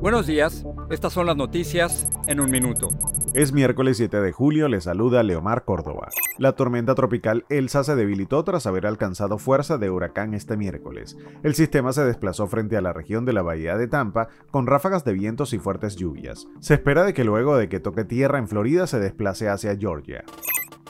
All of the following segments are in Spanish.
Buenos días, estas son las noticias en un minuto. Es miércoles 7 de julio, le saluda Leomar Córdoba. La tormenta tropical Elsa se debilitó tras haber alcanzado fuerza de huracán este miércoles. El sistema se desplazó frente a la región de la bahía de Tampa con ráfagas de vientos y fuertes lluvias. Se espera de que luego de que toque tierra en Florida se desplace hacia Georgia.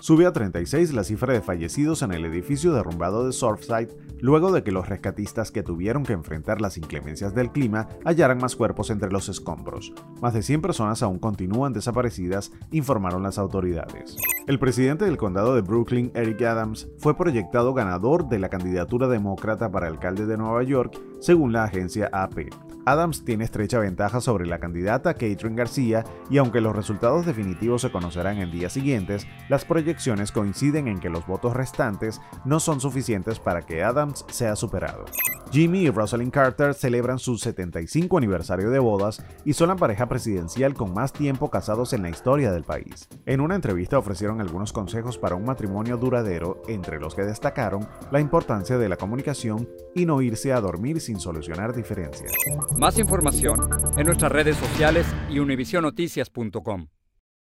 Sube a 36 la cifra de fallecidos en el edificio derrumbado de Surfside luego de que los rescatistas que tuvieron que enfrentar las inclemencias del clima hallaran más cuerpos entre los escombros. Más de 100 personas aún continúan desaparecidas, informaron las autoridades. El presidente del condado de Brooklyn, Eric Adams, fue proyectado ganador de la candidatura demócrata para alcalde de Nueva York, según la agencia AP. Adams tiene estrecha ventaja sobre la candidata Catherine García y aunque los resultados definitivos se conocerán en días siguientes, las proyecciones coinciden en que los votos restantes no son suficientes para que Adams sea superado. Jimmy y Rosalind Carter celebran su 75 aniversario de bodas y son la pareja presidencial con más tiempo casados en la historia del país. En una entrevista ofrecieron algunos consejos para un matrimonio duradero, entre los que destacaron la importancia de la comunicación y no irse a dormir sin solucionar diferencias. Más información en nuestras redes sociales y univisionoticias.com.